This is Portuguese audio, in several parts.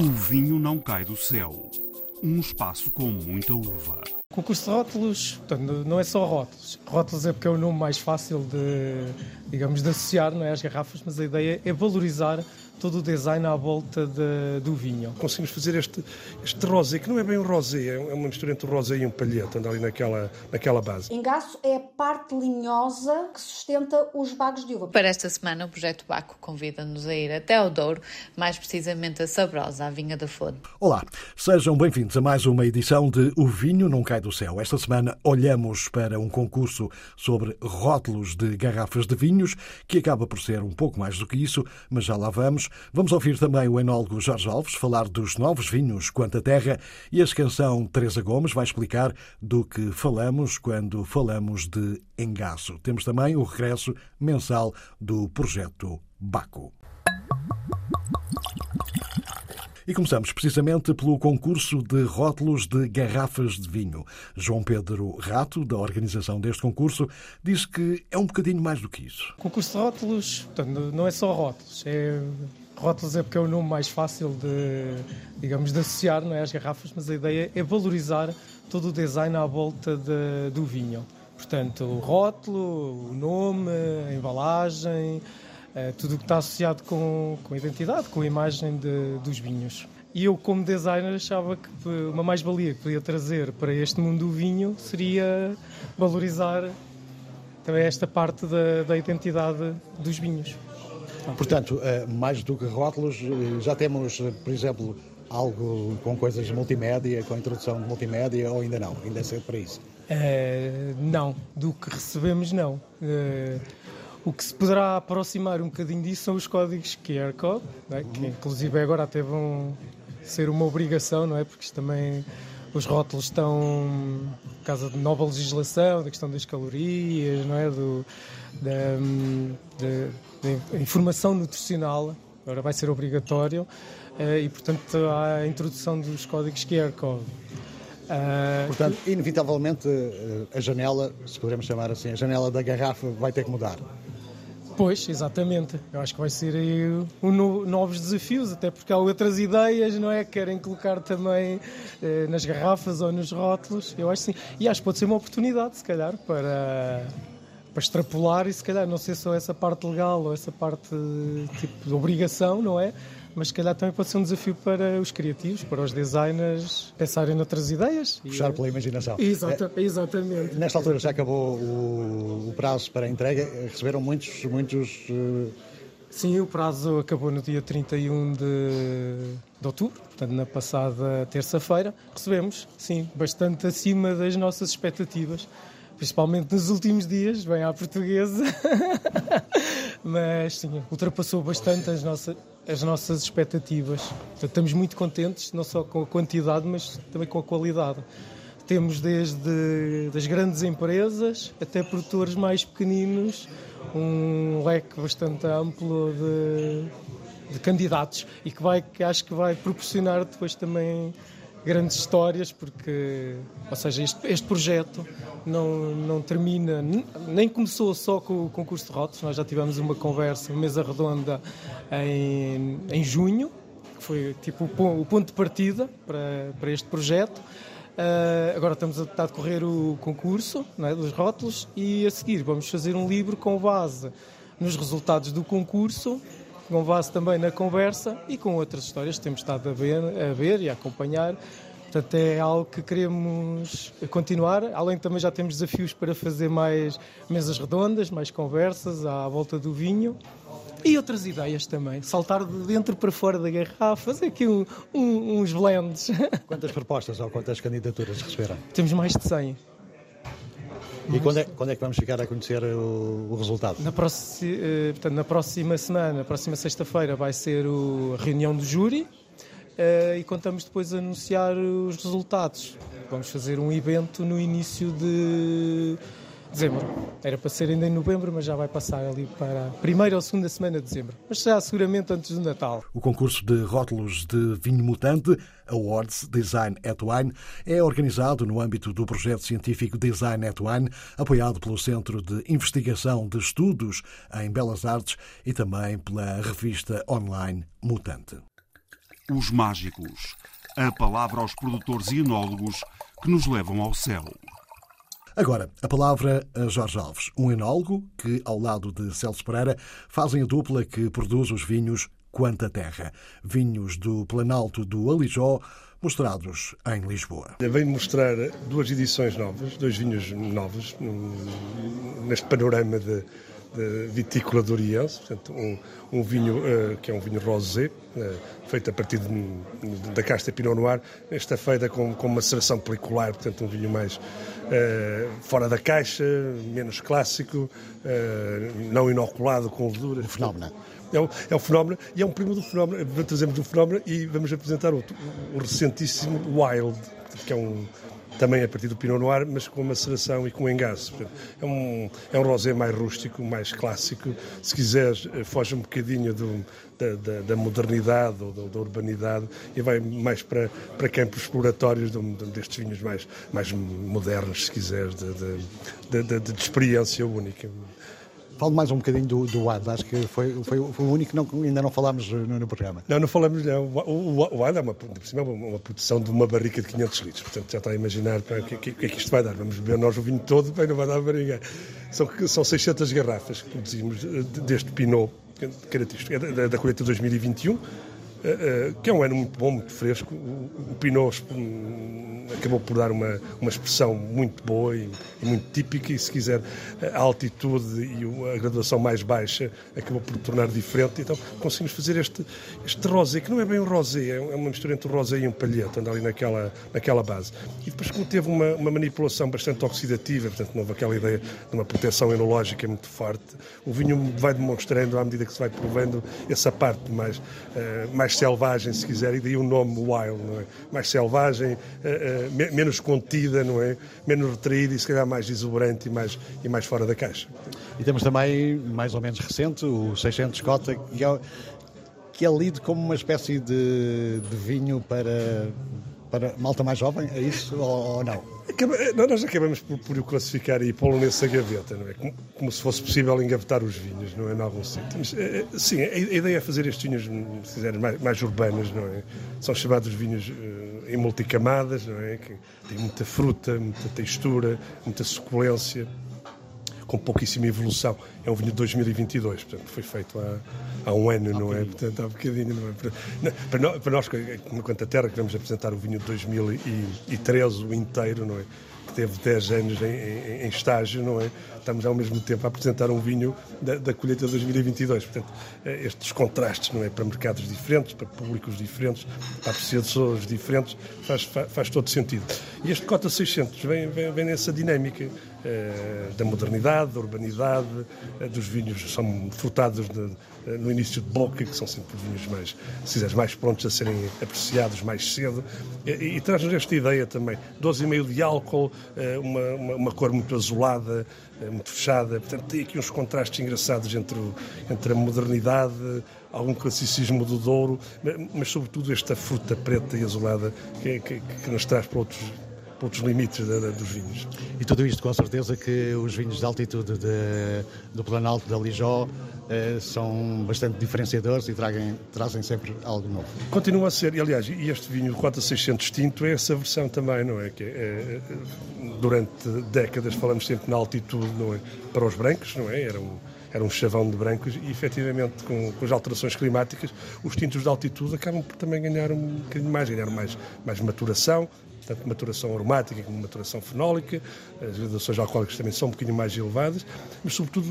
O vinho não cai do céu. Um espaço com muita uva. Concurso de rótulos, portanto, não é só rótulos. Rótulos é porque é o nome mais fácil de, digamos, de associar não é, às garrafas, mas a ideia é valorizar todo o design à volta de, do vinho. Conseguimos fazer este, este rosé, que não é bem um rosé, é uma mistura entre um rosé e um palhete, anda ali naquela, naquela base. Engaço é a parte linhosa que sustenta os bagos de uva. Para esta semana, o Projeto Baco convida-nos a ir até ao Douro, mais precisamente a Sabrosa, a Vinha da Fone. Olá, sejam bem-vindos a mais uma edição de O Vinho Não Cai do Céu. Esta semana olhamos para um concurso sobre rótulos de garrafas de vinhos, que acaba por ser um pouco mais do que isso, mas já lá vamos. Vamos ouvir também o enólogo Jorge Alves falar dos novos vinhos Quanta Terra e a canção Teresa Gomes vai explicar do que falamos quando falamos de engaço. Temos também o regresso mensal do projeto Baco. E começamos precisamente pelo concurso de rótulos de garrafas de vinho. João Pedro Rato, da organização deste concurso, diz que é um bocadinho mais do que isso. O concurso de rótulos, portanto, não é só rótulos, é Rótulos é porque é o nome mais fácil de, digamos, de associar não é, às garrafas, mas a ideia é valorizar todo o design à volta de, do vinho. Portanto, o rótulo, o nome, a embalagem, eh, tudo o que está associado com, com a identidade, com a imagem de, dos vinhos. E eu, como designer, achava que uma mais-valia que podia trazer para este mundo do vinho seria valorizar também esta parte da, da identidade dos vinhos. Portanto, eh, mais do que rótulos, eh, já temos, eh, por exemplo, algo com coisas multimédia, com introdução de multimédia, ou ainda não? Ainda é cedo para isso? Uh, não, do que recebemos, não. Uh, o que se poderá aproximar um bocadinho disso são os códigos QR Code, é? que inclusive agora até vão ser uma obrigação, não é? Porque isto também os rótulos estão por causa de nova legislação, da questão das calorias, não é? Do, da, da, informação nutricional, agora vai ser obrigatório, eh, e portanto há a introdução dos códigos QR Code. Uh, Portanto, inevitavelmente eh, a janela, se pudermos chamar assim, a janela da garrafa vai ter que mudar. Pois, exatamente. Eu acho que vai ser aí um no, novos desafios, até porque há outras ideias, não é? Que querem colocar também eh, nas garrafas ou nos rótulos. Eu acho sim. E acho que pode ser uma oportunidade, se calhar, para, para extrapolar e se calhar não ser só essa parte legal ou essa parte tipo de obrigação, não é? Mas se calhar também pode ser um desafio para os criativos, para os designers pensarem noutras ideias. Puxar pela imaginação. Exata, é, exatamente. Nesta altura já acabou o, o, prazo para a entrega, receberam muitos, muitos... Uh... Sim, o prazo acabou no dia 31 de, de outubro, portanto na passada terça-feira. Recebemos, sim, bastante acima das nossas expectativas principalmente nos últimos dias, bem à portuguesa, mas sim, ultrapassou bastante as nossas, as nossas expectativas. Portanto, estamos muito contentes, não só com a quantidade, mas também com a qualidade. Temos desde das grandes empresas até produtores mais pequeninos, um leque bastante amplo de, de candidatos e que, vai, que acho que vai proporcionar depois também grandes histórias, porque, ou seja, este, este projeto não, não termina, nem começou só com o concurso de rotas, nós já tivemos uma conversa, uma mesa redonda em, em junho, que foi tipo o ponto de partida para, para este projeto. Uh, agora estamos a, a decorrer o concurso é, dos rótulos e a seguir vamos fazer um livro com base nos resultados do concurso com base também na conversa e com outras histórias que temos estado a ver, a ver e a acompanhar. Portanto, é algo que queremos continuar. Além de também já temos desafios para fazer mais mesas redondas, mais conversas à volta do vinho e outras ideias também. Saltar de dentro para fora da garrafa, fazer aqui um, um, uns blends. Quantas propostas ou quantas candidaturas receberam? Temos mais de 100. E quando é, quando é que vamos ficar a conhecer o, o resultado? Na, eh, portanto, na próxima semana, na próxima sexta-feira, vai ser o, a reunião do júri uh, e contamos depois anunciar os resultados. Vamos fazer um evento no início de dezembro. Era para ser ainda em novembro, mas já vai passar ali para a primeira ou segunda semana de dezembro. Mas já seguramente antes do Natal. O concurso de rótulos de vinho mutante, Awards Design at Wine, é organizado no âmbito do projeto científico Design at Wine, apoiado pelo Centro de Investigação de Estudos em Belas Artes e também pela revista online Mutante. Os mágicos. A palavra aos produtores e enólogos que nos levam ao céu. Agora, a palavra a Jorge Alves, um enólogo que, ao lado de Celso Pereira, fazem a dupla que produz os vinhos Quanta Terra. Vinhos do Planalto do Alijó, mostrados em Lisboa. Venho mostrar duas edições novas, dois vinhos novos, neste panorama de, de vitícola doriense, portanto, um, um vinho uh, que é um vinho rosé, uh, feito a partir de, de, da casta Pinot Noir, esta feita com, com maceração pelicular, portanto um vinho mais uh, fora da caixa, menos clássico, não inoculado com leveduras. O fenómeno. É o, é fenómeno, e é um primo do fenómeno, trazemos o fenómeno e vamos apresentar outro, o recentíssimo Wild, que é um também a partir do Pinot Noir, mas com maceração e com engaço. É um, é um rosé mais rústico, mais clássico. Se quiseres, eh, foge um bocadinho do, da, da, da, modernidade ou da, da, urbanidade e vai mais para, para campos exploratórios de, de, destes vinhos mais, mais modernos, se quiseres, de, de, de experiência única. Fale mais um bocadinho do, do AD, acho que foi, foi, foi o único que não, ainda não falámos no, no, programa. Não, não falamos, não. O, o, o AD é uma, é uma, uma, produção de uma barrica de 500 litros, portanto já está a imaginar o que, que, que, é que isto vai dar. Vamos beber nós o vinho todo, bem, não vai dar para ninguém. São, são 600 garrafas que produzimos deste Pinot característico, é da, da colheita 2021, eh, eh, que é um ano muito bom, muito fresco. O Pinot acabou por dar uma, uma expressão muito boa e, e, muito típica, e se quiser, a altitude e a graduação mais baixa acabou por tornar diferente. Então conseguimos fazer este, este rosé, que não é bem um rosé, é, é uma mistura entre um rosé e um palhete, anda ali naquela, naquela base. E depois, como teve uma, uma manipulação bastante oxidativa, portanto, não houve aquela ideia de uma proteção enológica muito forte, o vinho vai demonstrando, à medida que se vai provando, essa parte mais, uh, mais selvagem, se quiser, e daí o nome wild, não é? Mais selvagem, uh, uh, menos contida, não é? Menos retraída e se calhar mais exuberante e mais, e mais fora da caixa. E temos também, mais ou menos recente, o 600 Cota, que é, que é lido como uma espécie de, de vinho para, para malta mais jovem, é isso ou, não? Acaba, nós acabamos por, por o classificar e pô-lo nessa gaveta, não é? Como, como, se fosse possível engavetar os vinhos, não é? Em algum sítio. Mas, é, sim, a, a, ideia é fazer estes vinhos, se quiserem, mais, mais não é? São chamados vinhos uh, em multicamadas, não é? Que tem muita fruta, muita textura, muita suculência com pouquíssima evolução. É um vinho de 2022, portanto, foi feito há, há um ano, há não é? Portanto, há um bocadinho, não é? Para, nós, para nós, no Quanta Terra, que vamos apresentar o vinho de 2013, o inteiro, não é? Que teve 10 anos em, em, em estágio, não é? Estamos ao mesmo tempo a apresentar um vinho da, da colheita de 2022. Portanto, eh, estes contrastes, não é? Para mercados diferentes, para públicos diferentes, para apreciadores diferentes, faz, faz, faz todo sentido. E este Cota 600 vem, vem, vem nessa dinâmica da modernidade, da urbanidade, eh, dos vinhos são frutados eh, no início de boca, que são sempre vinhos mais, se quiseres, mais prontos a serem apreciados mais cedo. E, e traz-nos esta ideia também: 12,5 de álcool, uma, uma, uma, cor muito azulada, muito fechada. Portanto, tem aqui uns contrastes engraçados entre, o, entre a modernidade, algum classicismo do Douro, mas, mas sobretudo esta fruta preta e azulada que, que, que nos traz para outros outros limites de, de, dos vinhos. E tudo isto com certeza que os vinhos de altitude de, do Planalto da Lijó eh, são bastante diferenciadores e tragem, trazem sempre algo novo. Continua a ser, e aliás, e este vinho 4600 tinto é essa versão também, não é? Que é, é, durante décadas falamos sempre na altitude, não é? Para os brancos, não é? Era um, era um chavão de brancos e efetivamente com, com, as alterações climáticas os tintos de altitude acabam por também ganhar um bocadinho mais, ganhar mais, mais maturação, tanto maturação aromática como maturação fenólica, as graduações alcoólicas também são um bocadinho mais elevadas, mas sobretudo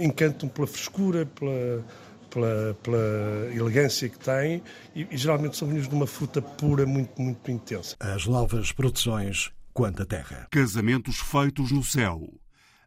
encantam pela frescura, pela, pela, pela, elegância que têm e, e, geralmente são vinhos de uma fruta pura muito, muito intensa. As novas produções Quanta Terra. Casamentos feitos no céu.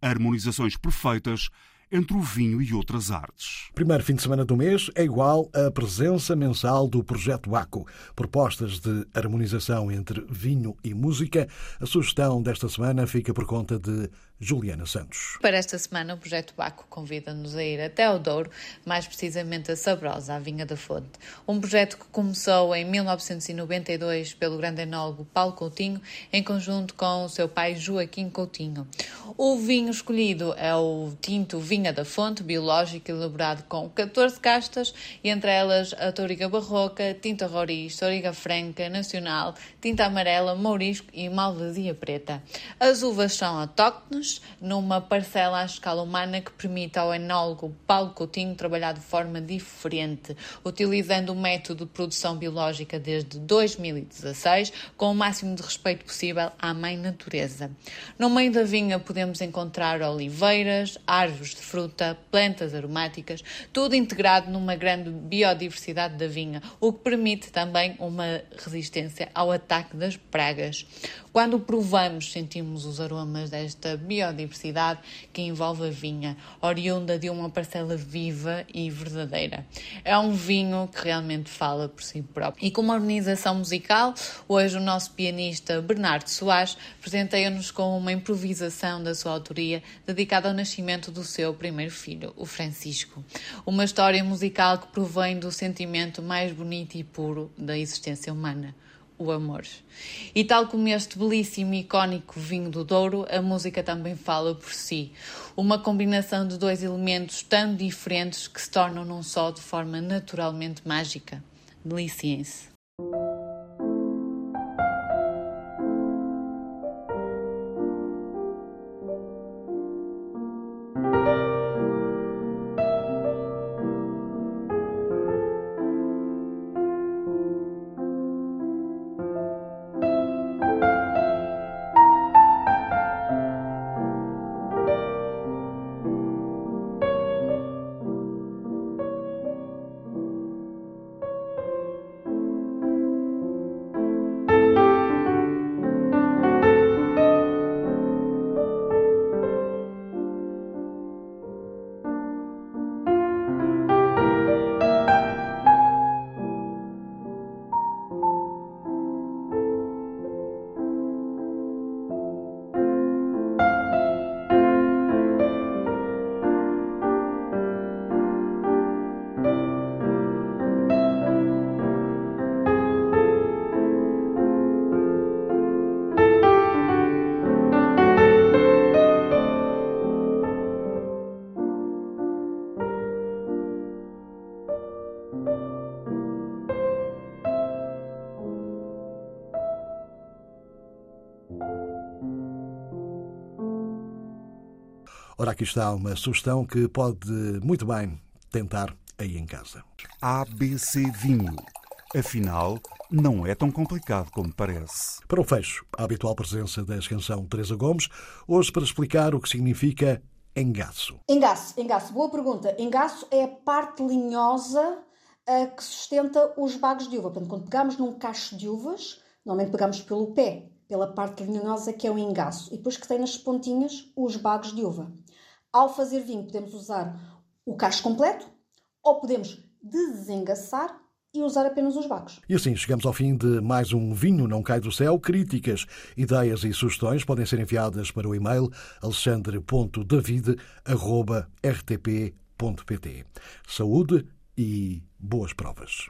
Harmonizações perfeitas entre o vinho e outras artes. Primeiro fim de semana do mês é igual à presença mensal do Projeto ACO. Propostas de harmonização entre vinho e música. A sugestão desta semana fica por conta de Juliana Santos. Para esta semana, o Projeto Baco convida-nos a ir até ao Douro, mais precisamente a Sabrosa, a Vinha da Fonte. Um projeto que começou em 1992 pelo grande enólogo Paulo Coutinho, em conjunto com o seu pai Joaquim Coutinho. O vinho escolhido é o tinto Vinha da Fonte, biológico, elaborado com 14 castas, e entre elas a Toriga Barroca, Tinta Roriz, Toriga Franca, Nacional, Tinta Amarela, Mourisco e Malvasia Preta. As uvas são autóctones, numa parcela à escala humana que permite ao enólogo Paulo Coutinho trabalhar de forma diferente, utilizando o método de produção biológica desde 2016, com o máximo de respeito possível à mãe natureza. No meio da vinha podemos encontrar oliveiras, árvores de fruta, plantas aromáticas, tudo integrado numa grande biodiversidade da vinha, o que permite também uma resistência ao ataque das pragas. Quando provamos, sentimos os aromas desta biodiversidade que envolve a vinha, oriunda de uma parcela viva e verdadeira. É um vinho que realmente fala por si próprio. E com uma organização musical, hoje o nosso pianista Bernardo Soares presenteia-nos com uma improvisação da sua autoria dedicada ao nascimento do seu primeiro filho, o Francisco. Uma história musical que provém do sentimento mais bonito e puro da existência humana o amor. E tal como este belíssimo e icónico vinho do Douro, a música também fala por si. Uma combinação de dois elementos tão diferentes que se tornam num só de forma naturalmente mágica. Deliciem-se. Ora, aqui está uma sugestão que pode muito bem tentar aí em casa. ABC Vinho. Afinal, não é tão complicado como parece. Para o fecho, a habitual presença da canção Teresa Gomes, hoje para explicar o que significa engaço. Engaço, engaço. Boa pergunta. Engaço é a parte linhosa uh, que sustenta os bagos de uva. Portanto, quando pegamos num cacho de uvas, normalmente pegamos pelo pé, pela parte linhosa que é o engaço, e depois que tem nas pontinhas os bagos de uva. Ao fazer vinho, podemos usar o cacho completo ou podemos desengaçar e usar apenas os bagos. E assim chegamos ao fim de mais um Vinho Não Cai do Céu. Críticas, ideias e sugestões podem ser enviadas para o e-mail alexandre.david.rtp.pt. Saúde e boas provas.